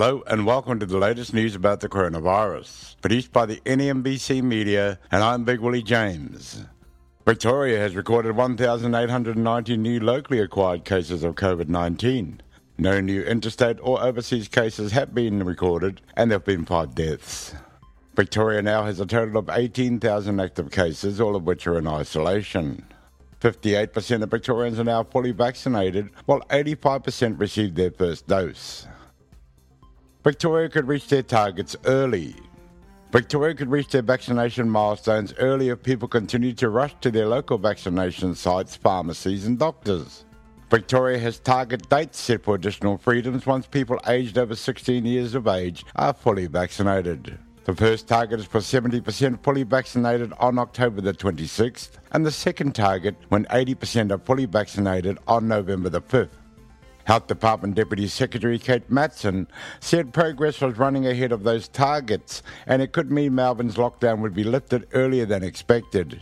Hello and welcome to the latest news about the coronavirus, produced by the NEMBC Media, and I'm Big Willie James. Victoria has recorded 1,890 new locally acquired cases of COVID 19. No new interstate or overseas cases have been recorded, and there have been five deaths. Victoria now has a total of 18,000 active cases, all of which are in isolation. 58% of Victorians are now fully vaccinated, while 85% received their first dose. Victoria could reach their targets early. Victoria could reach their vaccination milestones early if people continue to rush to their local vaccination sites, pharmacies, and doctors. Victoria has target dates set for additional freedoms once people aged over 16 years of age are fully vaccinated. The first target is for 70% fully vaccinated on October the 26th, and the second target when 80% are fully vaccinated on November the 5th. Health Department Deputy Secretary Kate Matson said progress was running ahead of those targets and it could mean Melbourne's lockdown would be lifted earlier than expected.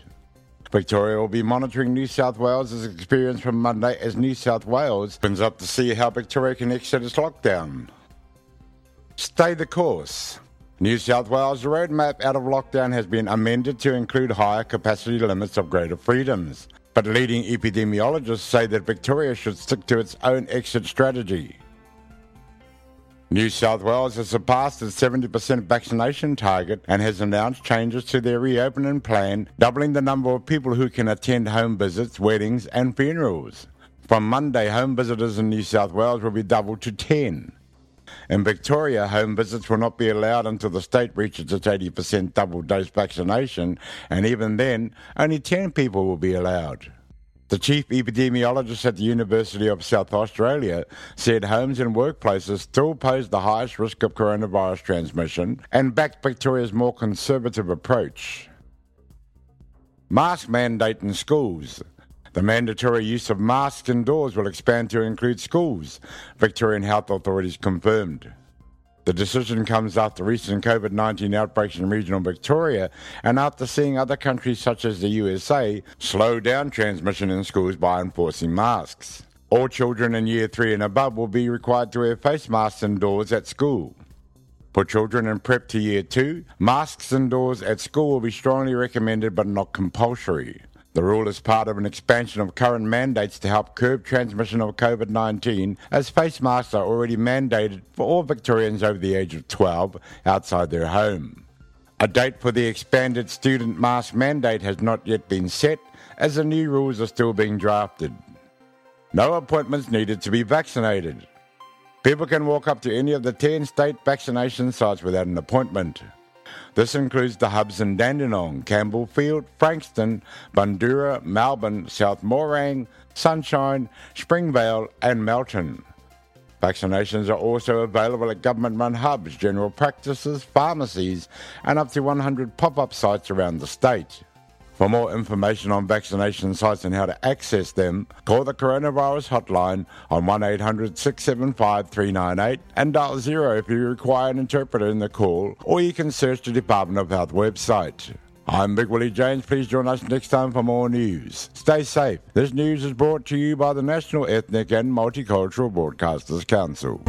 Victoria will be monitoring New South Wales' experience from Monday as New South Wales opens up to see how Victoria can exit its lockdown. Stay the course. New South Wales' roadmap out of lockdown has been amended to include higher capacity limits of greater freedoms. But leading epidemiologists say that Victoria should stick to its own exit strategy. New South Wales has surpassed its 70% vaccination target and has announced changes to their reopening plan, doubling the number of people who can attend home visits, weddings, and funerals. From Monday, home visitors in New South Wales will be doubled to 10. In Victoria, home visits will not be allowed until the state reaches its 80% double dose vaccination, and even then, only 10 people will be allowed. The chief epidemiologist at the University of South Australia said homes and workplaces still pose the highest risk of coronavirus transmission and backed Victoria's more conservative approach. Mask mandate in schools. The mandatory use of masks indoors will expand to include schools, Victorian health authorities confirmed. The decision comes after recent COVID 19 outbreaks in regional Victoria and after seeing other countries such as the USA slow down transmission in schools by enforcing masks. All children in year 3 and above will be required to wear face masks indoors at school. For children in prep to year 2, masks indoors at school will be strongly recommended but not compulsory. The rule is part of an expansion of current mandates to help curb transmission of COVID 19, as face masks are already mandated for all Victorians over the age of 12 outside their home. A date for the expanded student mask mandate has not yet been set, as the new rules are still being drafted. No appointments needed to be vaccinated. People can walk up to any of the 10 state vaccination sites without an appointment. This includes the hubs in Dandenong, Campbellfield, Frankston, Bundoora, Melbourne, South Morang, Sunshine, Springvale, and Melton. Vaccinations are also available at government run hubs, general practices, pharmacies, and up to 100 pop up sites around the state. For more information on vaccination sites and how to access them, call the coronavirus hotline on 1 800 675 398 and dial zero if you require an interpreter in the call, or you can search the Department of Health website. I'm Big Willie James. Please join us next time for more news. Stay safe. This news is brought to you by the National Ethnic and Multicultural Broadcasters Council.